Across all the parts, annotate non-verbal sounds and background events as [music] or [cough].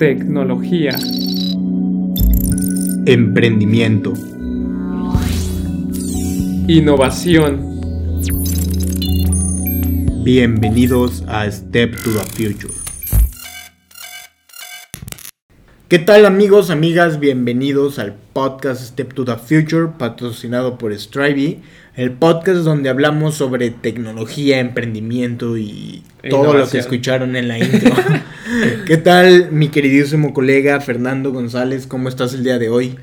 tecnología, emprendimiento, innovación. Bienvenidos a Step to the Future. ¿Qué tal amigos, amigas? Bienvenidos al podcast Step to the Future, patrocinado por Strivey, el podcast donde hablamos sobre tecnología, emprendimiento y todo lo que escucharon en la intro. [laughs] ¿Qué tal mi queridísimo colega Fernando González? ¿Cómo estás el día de hoy?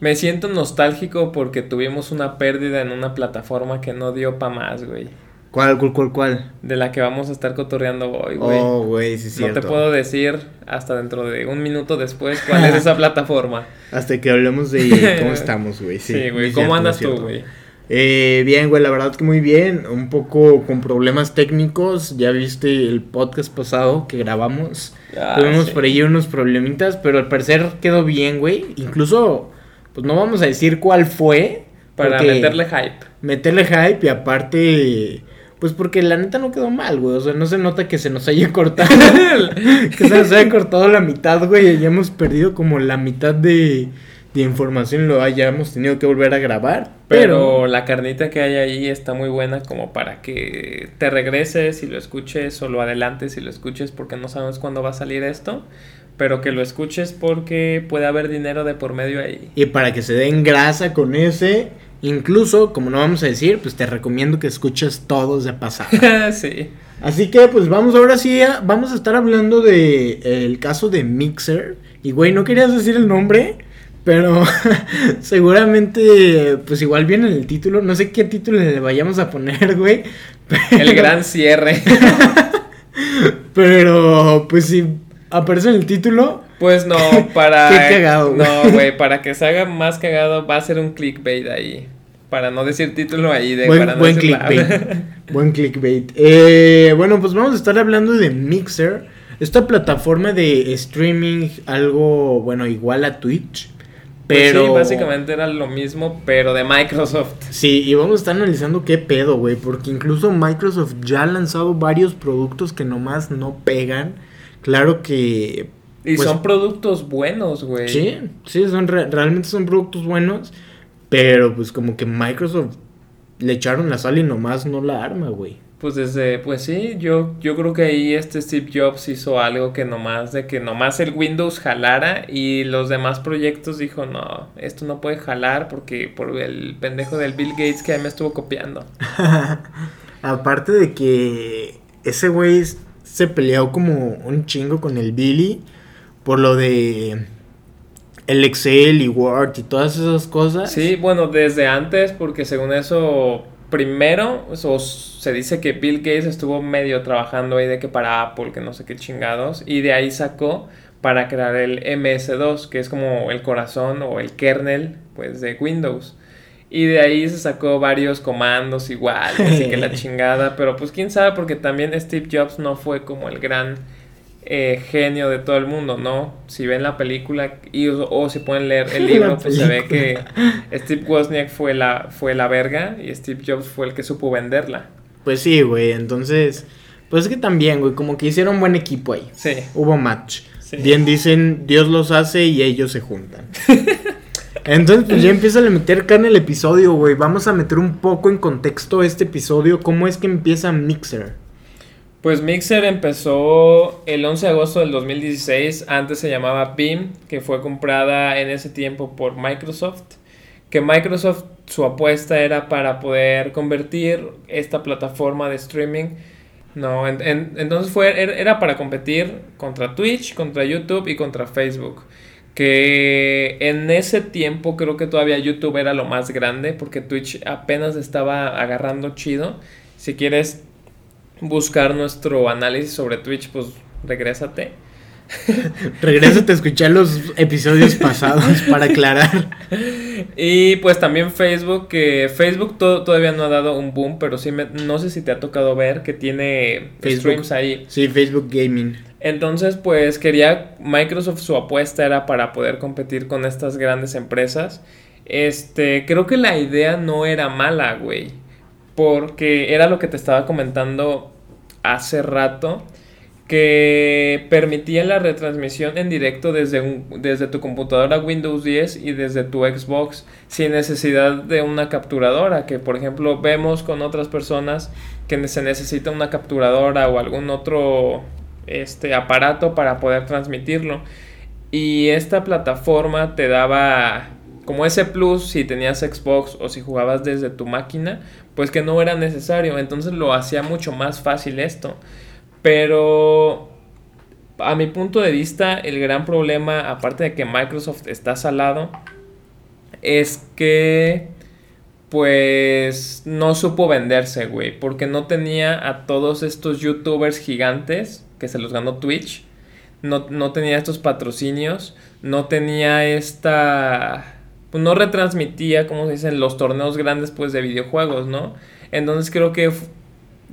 Me siento nostálgico porque tuvimos una pérdida en una plataforma que no dio pa' más, güey. ¿Cuál, cuál, cuál, cuál? De la que vamos a estar cotorreando hoy, güey. Oh, güey, sí, sí. No te puedo decir hasta dentro de un minuto después cuál es esa [laughs] plataforma. Hasta que hablemos de [laughs] cómo estamos, güey. Sí, güey. ¿Cómo andas tú, güey? Eh, bien, güey, la verdad que muy bien. Un poco con problemas técnicos. Ya viste el podcast pasado que grabamos. Ah, Tuvimos por ahí unos problemitas, pero al parecer quedó bien, güey. Incluso, pues no vamos a decir cuál fue. Para meterle hype. Meterle hype y aparte pues porque la neta no quedó mal, güey. O sea, no se nota que se nos haya cortado. [laughs] que se nos haya cortado la mitad, güey. Y hayamos perdido como la mitad de, de información. Lo hayamos tenido que volver a grabar. Pero... la carnita que hay ahí está muy buena como para que te regreses y lo escuches o lo adelantes y lo escuches porque no sabes cuándo va a salir esto. Pero que lo escuches porque puede haber dinero de por medio ahí. Y para que se den grasa con ese Incluso, como no vamos a decir, pues te recomiendo que escuches todos de pasada. [laughs] sí. Así que, pues vamos ahora sí, vamos a estar hablando de el caso de Mixer. Y güey, no querías decir el nombre, pero [laughs] seguramente, pues igual viene en el título. No sé qué título le vayamos a poner, [laughs] güey. El gran cierre. [laughs] pero, pues si aparece en el título, pues no, para. Qué cagado, No, güey, para que se haga más cagado va a ser un clickbait ahí. Para no decir título ahí de buen, buen clickbait. buen clickbait. Eh, bueno, pues vamos a estar hablando de Mixer. Esta plataforma de streaming, algo, bueno, igual a Twitch. Pues pero... sí, básicamente era lo mismo, pero de Microsoft. Sí, y vamos a estar analizando qué pedo, güey. Porque incluso Microsoft ya ha lanzado varios productos que nomás no pegan. Claro que y pues son productos buenos, güey. Sí, sí, son realmente son productos buenos. Pero pues como que Microsoft le echaron la sal y nomás no la arma, güey. Pues desde, pues sí, yo, yo creo que ahí este Steve Jobs hizo algo que nomás, de que nomás el Windows jalara y los demás proyectos dijo, no, esto no puede jalar porque por el pendejo del Bill Gates que ahí me estuvo copiando. [laughs] Aparte de que ese güey se peleó como un chingo con el Billy por lo de el Excel y Word y todas esas cosas. Sí, bueno, desde antes, porque según eso, primero, se dice que Bill Gates estuvo medio trabajando ahí de que para Apple, que no sé qué chingados, y de ahí sacó para crear el MS2, que es como el corazón o el kernel, pues, de Windows. Y de ahí se sacó varios comandos igual, así que la [laughs] chingada, pero pues quién sabe, porque también Steve Jobs no fue como el gran eh, genio de todo el mundo, ¿no? Si ven la película y, o, si pueden leer el [laughs] libro, pues se ve que Steve Wozniak fue la, fue la verga y Steve Jobs fue el que supo venderla. Pues sí, güey, entonces, pues es que también, güey, como que hicieron buen equipo ahí. Sí. Hubo match. Bien dicen, Dios los hace y ellos se juntan. [laughs] Entonces, pues ya empieza a meter en el episodio, güey. Vamos a meter un poco en contexto este episodio. ¿Cómo es que empieza Mixer? Pues Mixer empezó el 11 de agosto del 2016, antes se llamaba Beam, que fue comprada en ese tiempo por Microsoft, que Microsoft su apuesta era para poder convertir esta plataforma de streaming, no, entonces fue, er, era para competir contra Twitch, contra YouTube y contra Facebook, que en ese tiempo creo que todavía YouTube era lo más grande, porque Twitch apenas estaba agarrando chido, si quieres buscar nuestro análisis sobre Twitch, pues regrésate. [laughs] regrésate a escuchar los episodios pasados [laughs] para aclarar. Y pues también Facebook, que Facebook todavía no ha dado un boom, pero sí me, no sé si te ha tocado ver que tiene streams ahí. Sí, Facebook Gaming. Entonces, pues quería Microsoft su apuesta era para poder competir con estas grandes empresas. Este, creo que la idea no era mala, güey porque era lo que te estaba comentando hace rato, que permitía la retransmisión en directo desde, un, desde tu computadora Windows 10 y desde tu Xbox sin necesidad de una capturadora, que por ejemplo vemos con otras personas que se necesita una capturadora o algún otro este aparato para poder transmitirlo. Y esta plataforma te daba como ese plus si tenías Xbox o si jugabas desde tu máquina, pues que no era necesario, entonces lo hacía mucho más fácil esto. Pero a mi punto de vista, el gran problema, aparte de que Microsoft está salado, es que pues no supo venderse, güey, porque no tenía a todos estos youtubers gigantes que se los ganó Twitch, no, no tenía estos patrocinios, no tenía esta... Pues no retransmitía, como se dicen, los torneos grandes pues de videojuegos, ¿no? Entonces creo que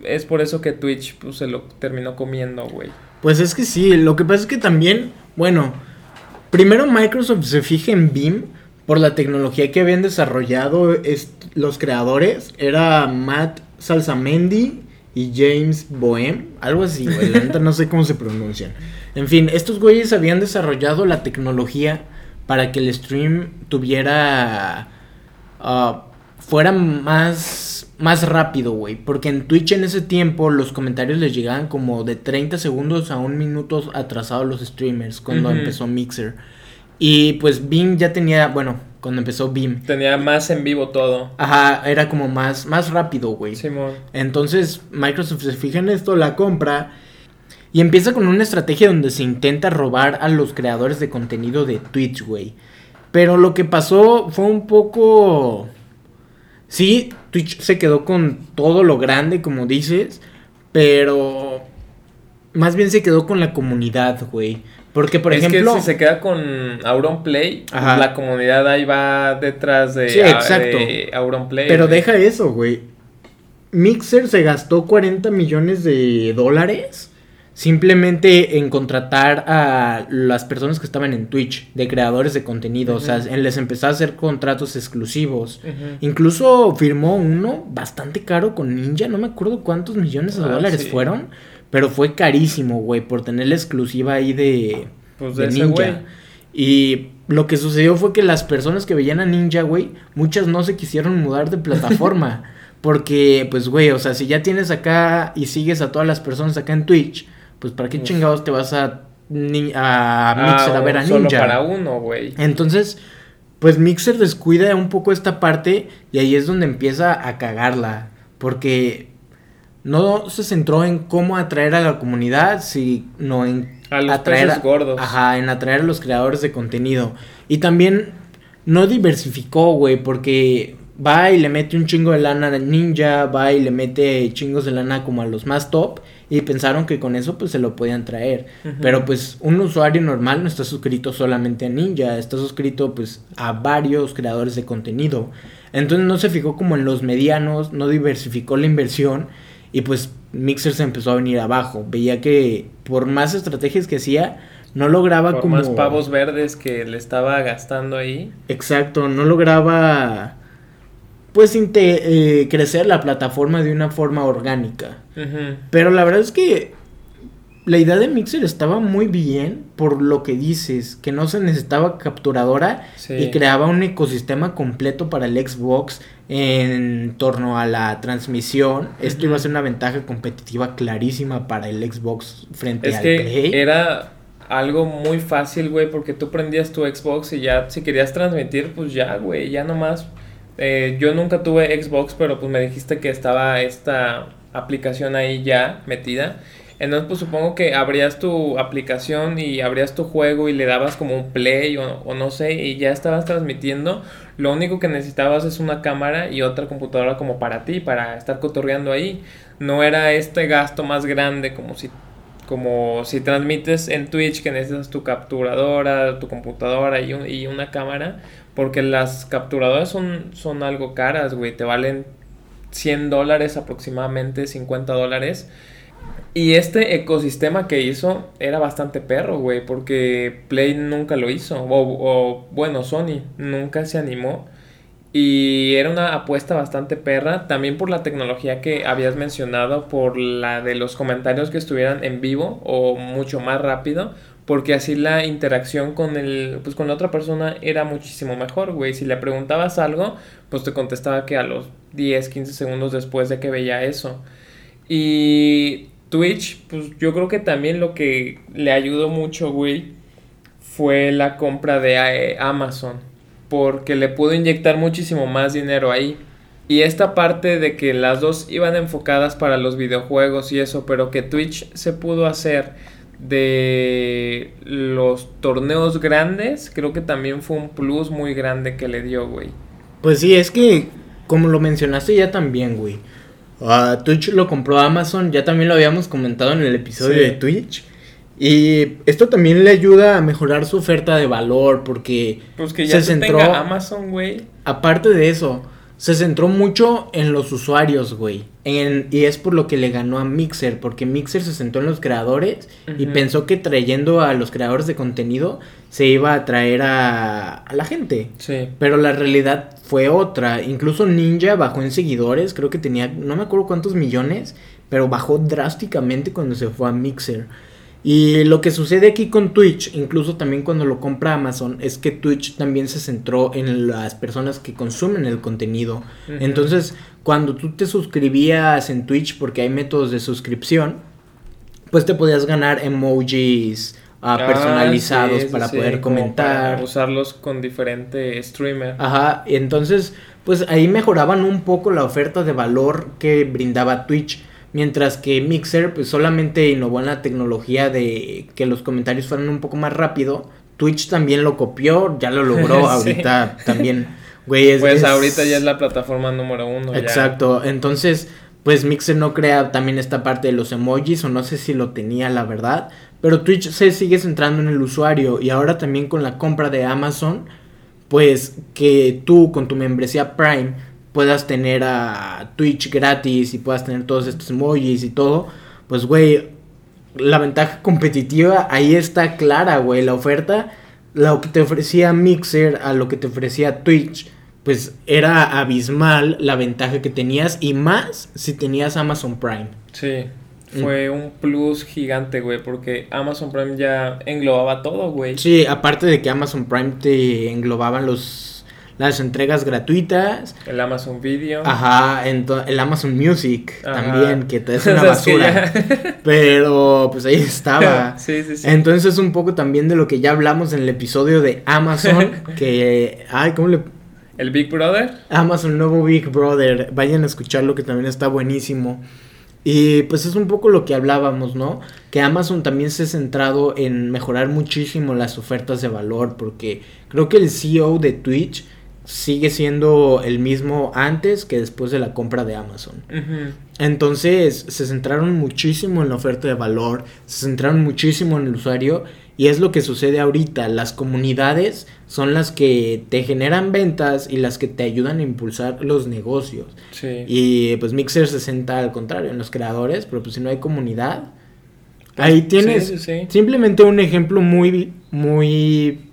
es por eso que Twitch pues, se lo terminó comiendo, güey. Pues es que sí, lo que pasa es que también, bueno, primero Microsoft se fija en Beam por la tecnología que habían desarrollado los creadores. Era Matt Salsamendi y James Bohem, algo así, güey, no sé cómo se pronuncian. En fin, estos güeyes habían desarrollado la tecnología para que el stream tuviera... Uh, fuera más más rápido, güey. Porque en Twitch en ese tiempo los comentarios les llegaban como de 30 segundos a un minuto atrasados los streamers cuando empezó Mixer. Y pues Beam ya tenía, bueno, cuando empezó Beam. Tenía más en vivo todo. Ajá, era como más, más rápido, güey. Entonces Microsoft se fija en esto, la compra. Y empieza con una estrategia donde se intenta robar a los creadores de contenido de Twitch, güey. Pero lo que pasó fue un poco Sí, Twitch se quedó con todo lo grande, como dices, pero más bien se quedó con la comunidad, güey. Porque, por ejemplo. Que si se queda con Auronplay, pues la comunidad ahí va detrás de, sí, exacto. Auronplay. Pero deja eso, güey. Mixer se gastó 40 millones de dólares simplemente en contratar a las personas que estaban en Twitch, de creadores de contenido, o sea, les empezó a hacer contratos exclusivos. Incluso firmó uno bastante caro con Ninja, no me acuerdo cuántos millones de ah, dólares fueron, pero fue carísimo, güey, por tener la exclusiva ahí de, pues de, Ninja. Y lo que sucedió fue que las personas que veían a Ninja, güey, muchas no se quisieron mudar de plataforma. [laughs] porque, pues, güey, o sea, si ya tienes acá y sigues a todas las personas acá en Twitch, pues para qué chingados te vas a, a Mixer a ver a Ninja. Solo para uno, güey. Entonces, pues Mixer descuida un poco esta parte y ahí es donde empieza a cagarla. Porque no se centró en cómo atraer a la comunidad, sino en a los atraer gordos. Ajá, en atraer a los creadores de contenido. Y también no diversificó, güey, porque va y le mete un chingo de lana a Ninja, va y le mete chingos de lana como a los más top y pensaron que con eso pues se lo podían traer. Pero pues un usuario normal no está suscrito solamente a Ninja, está suscrito pues a varios creadores de contenido. Entonces no se fijó como en los medianos, no diversificó la inversión y pues Mixer se empezó a venir abajo. Veía que por más estrategias que hacía, no lograba por como... más pavos verdes que le estaba gastando ahí. Exacto, no lograba pues eh, crecer la plataforma de una forma orgánica. Pero la verdad es que la idea de Mixer estaba muy bien por lo que dices, que no se necesitaba capturadora y creaba un ecosistema completo para el Xbox en torno a la transmisión. Esto iba a ser una ventaja competitiva clarísima para el Xbox frente al que Era algo muy fácil, güey, porque tú prendías tu Xbox y ya si querías transmitir, pues ya, güey, ya nomás eh, yo nunca tuve Xbox, pero pues me dijiste que estaba esta aplicación ahí ya metida. Entonces pues supongo que abrías tu aplicación y abrías tu juego y le dabas como un play o, no sé y ya estabas transmitiendo. Lo único que necesitabas es una cámara y otra computadora como para ti, para estar cotorreando ahí. No era este gasto más grande como si como si transmites en Twitch que necesitas tu capturadora, tu computadora y, y una cámara, porque las capturadoras son, son algo caras, güey. Te valen 100 dólares aproximadamente, 50 dólares. Y este ecosistema que hizo era bastante perro, güey, porque Play nunca lo hizo. O, o, bueno, Sony nunca se animó. Y era una apuesta bastante perra, también por la tecnología que habías mencionado, por la de los comentarios que estuvieran en vivo o mucho más rápido, porque así la interacción con el pues con la otra persona era muchísimo mejor, güey. Si le preguntabas algo, pues te contestaba que a los 10, 15 segundos después de que veía eso. Y Twitch, pues yo creo que también lo que le ayudó mucho, güey, fue la compra de eh, Amazon porque le pudo inyectar muchísimo más dinero ahí. Y esta parte de que las dos iban enfocadas para los videojuegos y eso, pero que Twitch se pudo hacer de los torneos grandes, creo que también fue un plus muy grande que le dio, güey. Pues sí, es que, como lo mencionaste ya también, güey. Ah, Twitch lo compró Amazon, ya también lo habíamos comentado en el episodio de Twitch. Y esto también le ayuda a mejorar su oferta de valor porque pues que ya se centró Amazon, güey. Aparte de eso, se centró mucho en los usuarios, güey. y es por lo que le ganó a Mixer, porque Mixer se centró en los creadores y pensó que trayendo a los creadores de contenido se iba a traer a, a la gente. Sí. Pero la realidad fue otra. Incluso Ninja bajó en seguidores, creo que tenía, no me acuerdo cuántos millones, pero bajó drásticamente cuando se fue a Mixer. Y lo que sucede aquí con Twitch, incluso también cuando lo compra Amazon, es que Twitch también se centró en las personas que consumen el contenido. Entonces, cuando tú te suscribías en Twitch, porque hay métodos de suscripción, pues te podías ganar emojis ah, ah, personalizados para poder comentar. Para usarlos con diferente streamer. Ajá, y entonces, pues ahí mejoraban un poco la oferta de valor que brindaba Twitch. Mientras que Mixer pues solamente innovó en la tecnología de que los comentarios fueran un poco más rápido. Twitch también lo copió, ya lo logró [laughs] ahorita también. Güey, pues ahorita ya es la plataforma número uno. Exacto, entonces pues Mixer no crea también esta parte de los emojis o no sé si lo tenía la verdad. Pero Twitch se sigue centrando en el usuario y ahora también con la compra de Amazon pues que tú con tu membresía Prime puedas tener a Twitch gratis y puedas tener todos estos emojis y todo, pues güey, la ventaja [laughs] competitiva ahí está clara, güey, la oferta, lo que te ofrecía Mixer a lo que te ofrecía Twitch, pues era abismal la ventaja que tenías y más si tenías Amazon Prime. Sí. Mm. Fue un plus gigante, güey, porque Amazon Prime ya englobaba todo, güey. Sí, aparte de que Amazon Prime te englobaban los las entregas gratuitas. El Amazon Video. Ajá, el Amazon Music también, que te es [laughs] una basura. [laughs] Pero pues ahí estaba. [laughs] sí, sí, sí. Entonces es un poco también de lo que ya hablamos en el episodio de Amazon, que... Ay, ¿cómo le...? ¿El Big Brother? Amazon, nuevo Big Brother. Vayan a escucharlo que también está buenísimo. Y pues es un poco lo que hablábamos, ¿no? Que Amazon también se ha centrado en mejorar muchísimo las ofertas de valor, porque creo que el CEO de Twitch sigue siendo el mismo antes que después de la compra de Amazon. Entonces se centraron muchísimo en la oferta de valor, se centraron muchísimo en el usuario y es lo que sucede ahorita. Las comunidades son las que te generan ventas y las que te ayudan a impulsar los negocios. Y pues Mixer se centra al contrario en los creadores, pero pues si no hay comunidad, pues, ahí tienes simplemente un ejemplo muy, muy...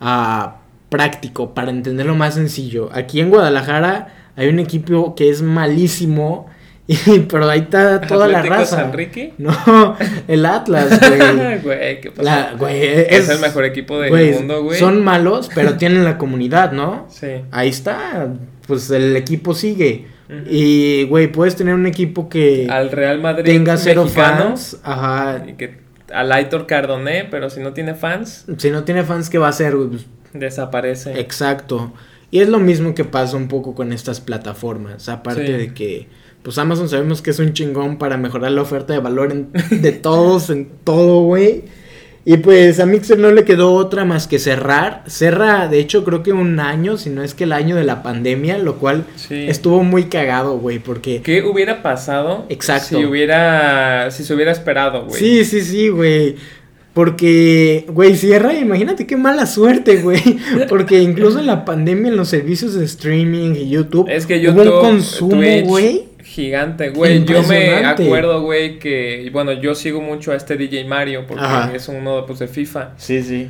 Uh, práctico, para entenderlo más sencillo. Aquí en Guadalajara hay un equipo que es malísimo. [laughs] Y, pero ahí está toda la raza. Enrique? No, el Atlas, güey. [laughs] güey, ¿qué pasa? es, el mejor equipo del mundo, güey. Son malos, pero [laughs] tienen la comunidad, ¿no? Sí. Ahí está. Pues el equipo sigue. Y, güey, puedes tener un equipo que. Al Real Madrid. Tenga cero fans. Ajá. Y que. Al Aitor Cardoné, pero si no tiene fans. Si no tiene fans, ¿qué va a hacer, güey? Desaparece. Exacto. Y es lo mismo que pasa un poco con estas plataformas. Aparte de que, pues Amazon sabemos que es un chingón para mejorar la oferta de valor de [laughs] todos, en todo, güey. Y pues a Mixer no le quedó otra más que cerrar. Cerra, de hecho, creo que un año, si no es que el año de la pandemia, lo cual estuvo muy cagado, güey, porque... ¿Qué hubiera pasado? Exacto. Si hubiera, si se hubiera esperado, güey. Sí, sí, sí, güey. Porque, güey, cierra, imagínate qué mala suerte, güey. [laughs] Porque incluso en la pandemia, en los servicios de streaming y YouTube, es que YouTube, hubo un consumo, güey. Gigante, güey. Yo me acuerdo, güey, que, bueno, yo sigo mucho a este DJ Mario porque es uno pues, de FIFA. Sí, sí.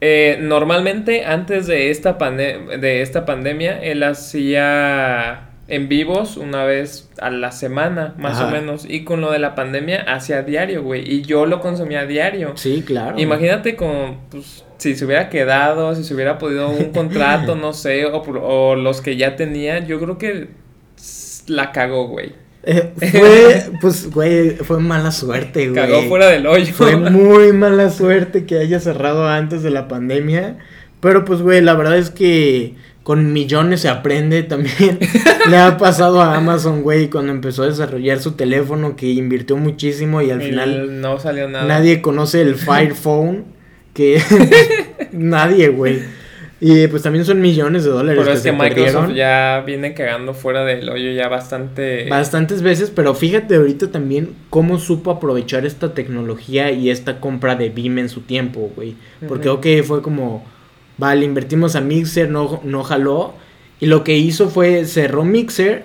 Eh, normalmente, antes de esta, pande- de esta pandemia, él hacía en vivos una vez a la semana, más Ajá. o menos. Y con lo de la pandemia, hacía diario, güey. Y yo lo consumía a diario. Sí, claro. Imagínate con, pues, si se hubiera quedado, si se hubiera podido un contrato, [laughs] no sé, o, los que ya tenía, yo creo que la cagó, güey. Eh, fue, [laughs] pues, güey, fue mala suerte, güey. Cagó fuera del hoyo. Fue [laughs] muy mala suerte que haya cerrado antes de la pandemia. Pero pues, güey, la verdad es que con millones se aprende también. [laughs] Le ha pasado a Amazon, güey, cuando empezó a desarrollar su teléfono que invirtió muchísimo y al Y final no salió nada. nadie conoce el [laughs] Fire Phone. Que [laughs] nadie, güey. Y pues también son millones de dólares Pero que es que se Microsoft perdieron. ya viene cagando fuera del hoyo ya bastante. Bastantes veces, pero fíjate ahorita también cómo supo aprovechar esta tecnología y esta compra de Beam en su tiempo, güey. Porque, Ujú. ok, fue como, vale, invertimos a Mixer, no, no jaló. Y lo que hizo fue cerró Mixer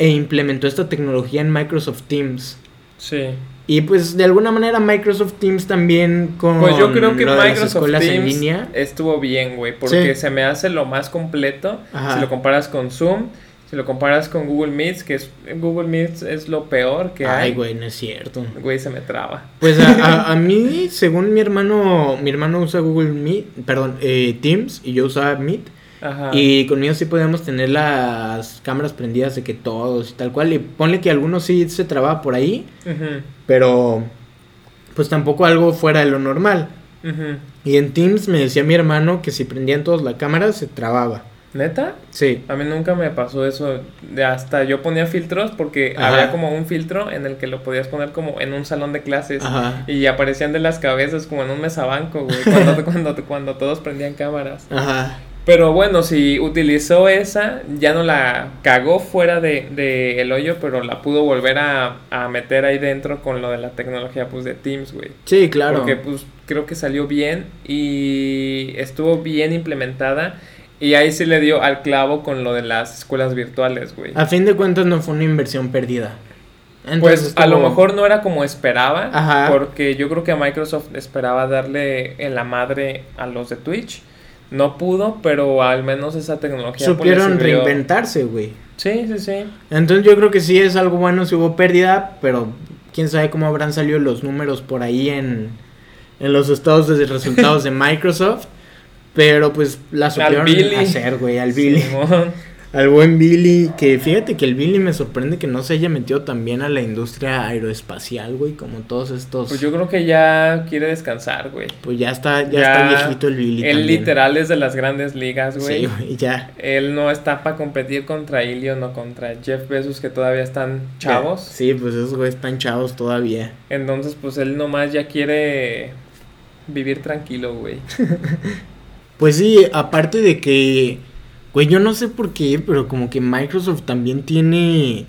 e implementó esta tecnología en Microsoft Teams. Sí. Y pues de alguna manera Microsoft Teams también con Pues yo creo que Microsoft escuelas en Teams línea. estuvo bien, güey, porque Sí. se me hace lo más completo Ajá. si lo comparas con Zoom, si lo comparas con Google Meets, que es Google Meets es lo peor que Ay, hay. güey, no es cierto. Güey, se me traba. Pues a, a- a [laughs] mí, según mi hermano, mi hermano usa Google Meet, perdón, eh, Teams y yo usaba Meet. Ajá. Y conmigo sí podíamos tener las cámaras prendidas de que todos y tal cual. Y ponle que algunos sí se trababa por ahí, Ujú, pero pues tampoco algo fuera de lo normal. ujú. Y en Teams me decía mi hermano que si prendían todos la cámara se trababa. ¿Neta? Sí. A mí nunca me pasó eso. De hasta yo ponía filtros porque Ajá. había como un filtro en el que lo podías poner como en un salón de clases. Ajá. Y aparecían de las cabezas como en un mesabanco, güey. Cuando, [laughs] cuando, cuando todos prendían cámaras. Ajá. Pero bueno, si utilizó esa, ya no la cagó fuera de, de el hoyo, pero la pudo volver a, a meter ahí dentro con lo de la tecnología pues de Teams, güey. Sí, claro. Porque pues creo que salió bien y estuvo bien implementada. Y ahí sí le dio al clavo con lo de las escuelas virtuales, güey. A fin de cuentas no fue una inversión perdida. Pues Entonces, a lo mejor no era como esperaba, Ajá. porque yo creo que Microsoft esperaba darle en la madre a los de Twitch. No pudo, pero al menos esa tecnología pues, supieron sirvió. reinventarse, güey. Sí, sí, sí. Entonces yo creo que sí es algo bueno si hubo pérdida, pero quién sabe cómo habrán salido los números por ahí en, en los estados de resultados de [laughs] Microsoft. Pero pues la supieron Billy. hacer, güey, al Billy. Simón. [laughs] Al buen Billy, que fíjate que el Billy me sorprende que no se haya metido también a la industria aeroespacial, güey, como todos estos... Pues yo creo que ya quiere descansar, güey. Pues ya está, ya, está viejito el Billy Él también. literal es de las grandes ligas, güey. Sí, güey, ya. Él no está para competir contra Ilion o contra Jeff Bezos, que todavía están chavos. Sí, pues esos güeyes están chavos todavía. Entonces, pues él nomás ya quiere vivir tranquilo, güey. [laughs] Pues sí, aparte de que, güey, yo no sé por qué, pero como que Microsoft también tiene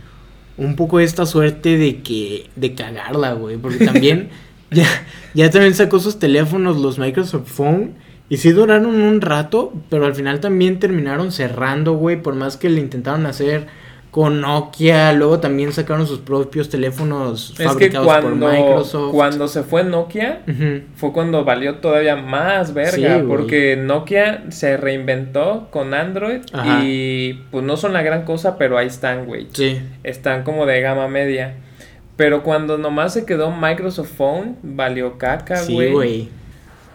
un poco esta suerte de que, de cagarla, güey, porque también [laughs] ya, ya también sacó sus teléfonos, los Microsoft Phone, y sí duraron un rato, pero al final también terminaron cerrando, güey, por más que le intentaron hacer con Nokia, luego también sacaron sus propios teléfonos Es que fabricados por cuando, Microsoft. cuando se fue Nokia, fue cuando valió todavía más verga, Sí, porque Nokia se reinventó con Android Ajá. y pues no son la gran cosa, pero ahí están, güey. Sí. Están como de gama media. Pero cuando nomás se quedó Microsoft Phone, valió caca, Sí, güey. güey.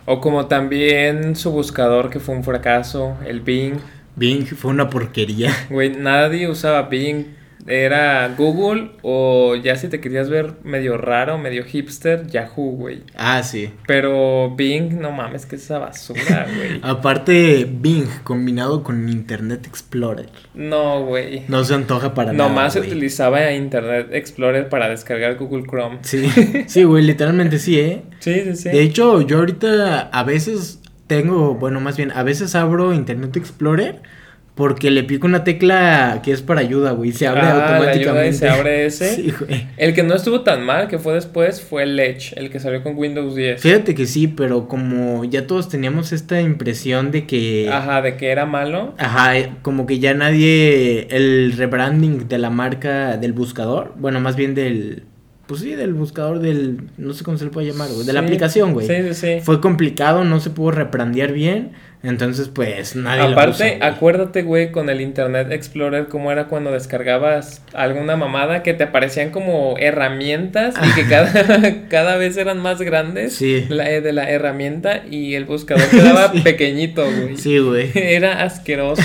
o como también su buscador que fue un fracaso, el Bing. Bing fue una porquería. [laughs] Güey, nadie usaba Bing. Era Google o ya si te querías ver medio raro, medio hipster, Yahoo, güey. Ah, sí. Pero Bing, no mames, que es esa basura, [laughs] güey. Aparte, Bing combinado con Internet Explorer. No, güey. No se antoja para nada. Nomás se güey. utilizaba Internet Explorer para descargar Google Chrome. Sí, sí, güey, literalmente sí, ¿eh? [laughs] Sí, sí, sí. De hecho, yo ahorita a veces tengo, bueno, más bien, a veces abro Internet Explorer porque le pico una tecla que es para ayuda, güey, se abre Ah, la automáticamente. ayuda y se abre ese. [laughs] Sí, güey. El que no estuvo tan mal, que fue después, fue el Edge, el que salió con Windows 10. Fíjate que sí, pero como ya todos teníamos esta impresión de que... Ajá, de que era malo. Ajá, eh, como que ya nadie, el rebranding de la marca del buscador, bueno, más bien del, pues sí, del buscador del, no sé cómo se le puede llamar, güey, de la aplicación, güey. Sí, sí, sí. Fue complicado, no se pudo reprandear bien, entonces pues nadie lo Aparte, usa, güey. acuérdate, güey, con el Internet Explorer, cómo era cuando descargabas alguna mamada que te aparecían como herramientas y que [laughs] cada, [laughs] cada vez eran más grandes Sí. la, eh, de la herramienta y el buscador quedaba [laughs] pequeñito, güey. Sí, güey. Era asqueroso.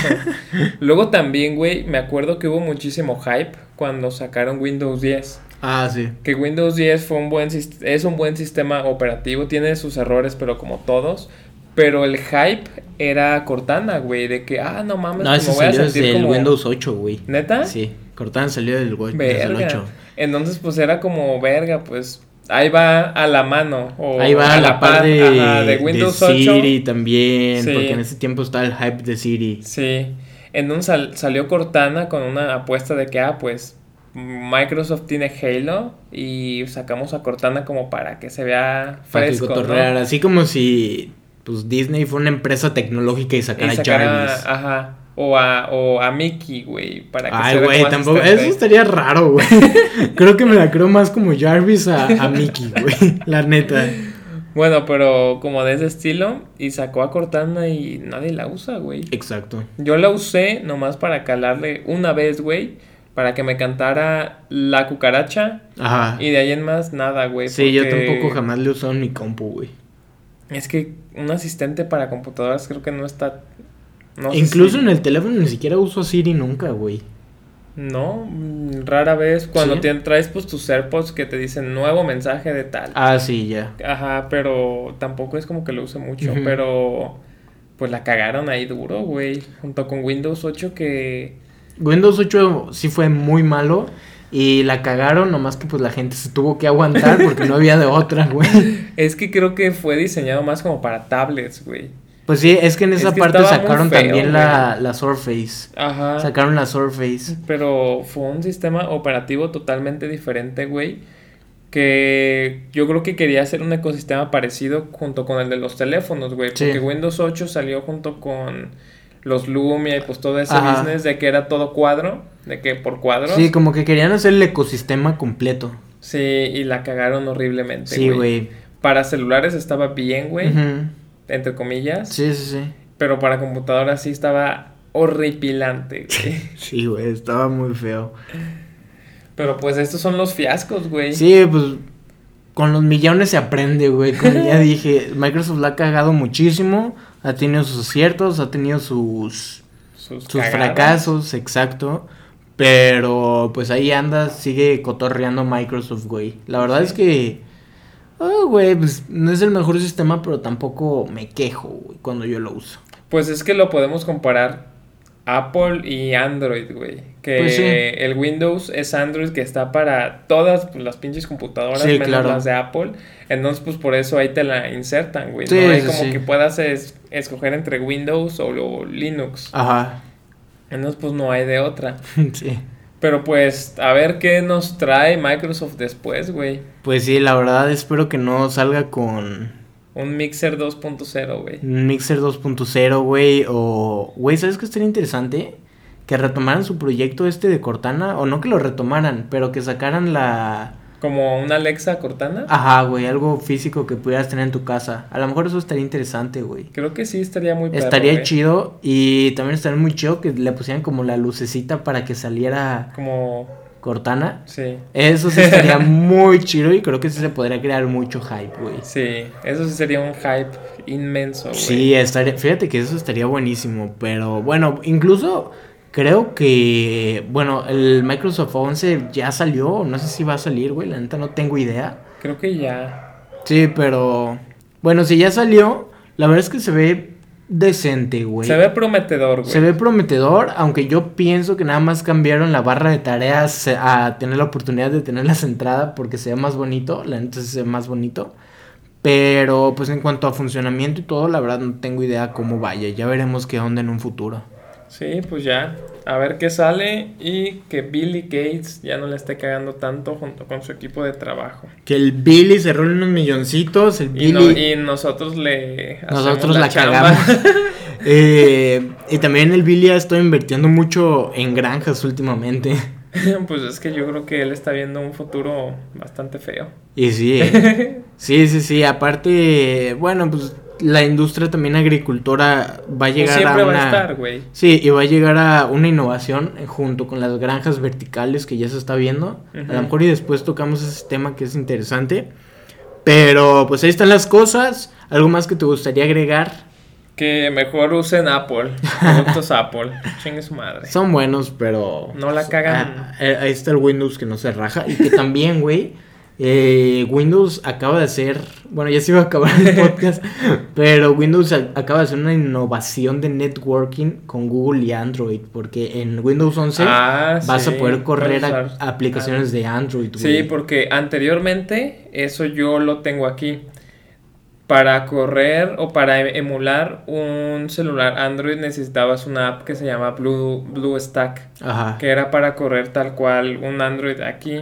Luego también, güey, me acuerdo que hubo muchísimo hype cuando sacaron Windows 10. Ah, sí. Que Windows 10 fue un buen es un buen sistema operativo, tiene sus errores, pero como todos. Pero el hype era Cortana, güey, de que, ah, no mames, No, ese me voy a salió sentir desde el como... Windows 8, güey. ¿Neta? Sí, Cortana salió del, el Verga. 8. Entonces, pues era como, verga, pues ahí va a la mano. O Ahí va a la par de, ajá, de Windows de 8. Siri también, Sí. porque en ese tiempo estaba el hype de Siri. Sí. Entonces sal- salió Cortana con una apuesta de que, ah, pues Microsoft tiene Halo y sacamos a Cortana como para que se vea fresco, así como si pues Disney fue una empresa tecnológica y sacara Y a Jarvis. ajá, o a, o a Mickey, güey, para que Ay, se vea güey, tampoco. asistente. Eso estaría raro, güey. [laughs] creo que me la creo más como Jarvis a, a Mickey, güey. [laughs] La neta. Bueno, pero como de ese estilo, y sacó a Cortana y nadie la usa, güey. Exacto. Yo la usé nomás para calarle una vez, güey, para que me cantara la cucaracha, Ajá. y de ahí en más nada, güey. Sí, yo tampoco jamás le he usado en mi compu, güey. Es que un asistente para computadoras creo que no está... No Incluso si- en el teléfono ni siquiera uso Siri nunca, güey. No, rara vez cuando ¿Sí? te traes pues tus AirPods que te dicen nuevo mensaje de tal. Ah, sí, ya. Ajá, pero tampoco es como que lo use mucho, pero pues la cagaron ahí duro, güey, junto con Windows 8 que Windows 8 sí fue muy malo y la cagaron, nomás que pues la gente se tuvo que aguantar porque no había de otra, güey. [laughs] es que creo que fue diseñado más como para tablets, güey. Pues sí, es que en Es esa que parte sacaron feo, también la, la Surface. Ajá. Sacaron la Surface. Pero fue un sistema operativo totalmente diferente, güey. Que yo creo que quería hacer un ecosistema parecido junto con el de los teléfonos, güey. Sí. Porque Windows 8 salió junto con los Lumia y pues todo ese Ajá. business de que era todo cuadro, de que por cuadros. Sí, como que querían hacer el ecosistema completo. Sí, y la cagaron horriblemente, Sí, güey. Para celulares estaba bien, güey, entre comillas. Sí, sí, sí. Pero para computadoras sí estaba horripilante, [laughs] güey. Sí, güey, estaba muy feo. Pero pues estos son los fiascos, güey. Sí, pues con los millones se aprende, güey. Como [laughs] ya dije, Microsoft la ha cagado muchísimo. Ha tenido sus aciertos, ha tenido sus, Sus, fracasos, exacto. Pero pues ahí anda, sigue cotorreando Microsoft, güey. La verdad es que, ah, güey, pues no es el mejor sistema, pero tampoco me quejo, güey, cuando yo lo uso. Pues es que lo podemos comparar Apple y Android, güey. Que Pues sí. el Windows es Android que está para todas pues, las pinches computadoras, Sí, menos claro. las de Apple. Entonces, pues por eso ahí te la insertan, güey. Sí, no hay como que puedas es- escoger entre Windows o Linux. Ajá, Entonces, pues no hay de otra. [laughs] sí. Pero pues, a ver qué nos trae Microsoft después, güey. Pues sí, la verdad espero que no salga con Un Mixer 2.0, güey. un Mixer 2.0, güey, o... Güey, ¿sabes qué estaría interesante? Que retomaran su proyecto este de Cortana, o no que lo retomaran, pero que sacaran la... Como una Alexa Cortana. Ajá, güey, algo físico que pudieras tener en tu casa. A lo mejor eso estaría interesante, güey. Creo que sí estaría muy perro, Estaría güey. chido y también estaría muy chido que le pusieran como la lucecita para que saliera Como, Cortana. sí. Eso sí estaría [laughs] muy chido y creo que sí se podría crear mucho hype, güey. Sí, eso sí sería un hype inmenso, güey. Sí, estaría, fíjate que eso estaría buenísimo, pero bueno, incluso creo que, bueno, el Microsoft 11 ya salió, no sé si va a salir, güey, la neta no tengo idea. Creo que ya. Sí, pero, bueno, si ya salió, la verdad es que se ve decente, güey. Se ve prometedor, güey. Se ve prometedor, aunque yo pienso que nada más cambiaron la barra de tareas a tener la oportunidad de tenerla centrada porque se ve más bonito, la neta se ve más bonito. Pero pues en cuanto a funcionamiento y todo, la verdad no tengo idea cómo vaya. Ya veremos qué onda en un futuro. Sí, pues ya. A ver qué sale y que Billy Gates ya no le esté cagando tanto junto con su equipo de trabajo. Que el Billy se role unos milloncitos, el Y, Billy... no- y nosotros le. Nosotros la, cagamos. [laughs] Eh, y también el Billy ha estado invirtiendo mucho en granjas últimamente. [laughs] Pues es que yo creo que él está viendo un futuro bastante feo. Y sí, ¿eh? [laughs] sí, sí, sí. Aparte, bueno, pues la industria también agricultora va a Pues llegar siempre a va una... a estar, güey. Sí, y va a llegar a una innovación junto con las granjas verticales que ya se está viendo. A lo mejor y después tocamos ese tema que es interesante. Pero pues ahí están las cosas. ¿Algo más que te gustaría agregar? Que mejor usen Apple. Productos [laughs] Apple. Chingue su madre. Son buenos, pero... No la cagan. Ah, eh, ahí está el Windows que no se raja. Y que también, güey, eh, Windows acaba de hacer... Bueno, ya se iba a acabar el [laughs] podcast. pero Windows acaba de hacer una innovación de networking con Google y Android. Porque en Windows 11 Ah, vas sí, a poder correr a- aplicaciones de Android, Sí, porque anteriormente eso yo lo tengo aquí. Para correr o para e- emular un celular Android necesitabas una app que se llama Blue, BlueStack, Ajá. que era para correr tal cual un Android aquí.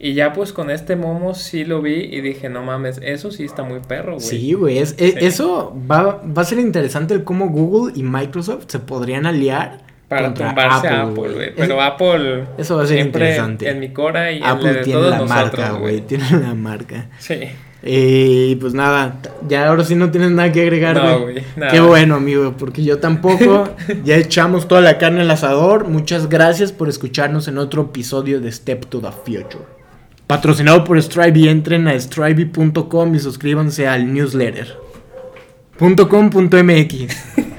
Y ya pues con este momo sí lo vi y dije, no mames, eso sí está muy perro, güey. Sí, güey. es- Sí. Eso va, va a ser interesante el cómo Google y Microsoft se podrían aliar Para tumbarse a Apple, Apple, güey. Es- Pero Apple Eso va a ser siempre interesante. en mi cora y en Apple de tiene todos la nosotros, marca, güey. Tiene la marca. Sí. Y pues nada, ya ahora sí no tienes nada que agregar, No, güey. güey, nada. Qué bueno, amigo, porque yo tampoco. [laughs] ya echamos toda la carne al asador. Muchas gracias por escucharnos en otro episodio de Step to the Future. Patrocinado por Stripe, entren a stripe.com y suscríbanse al newsletter. .com.mx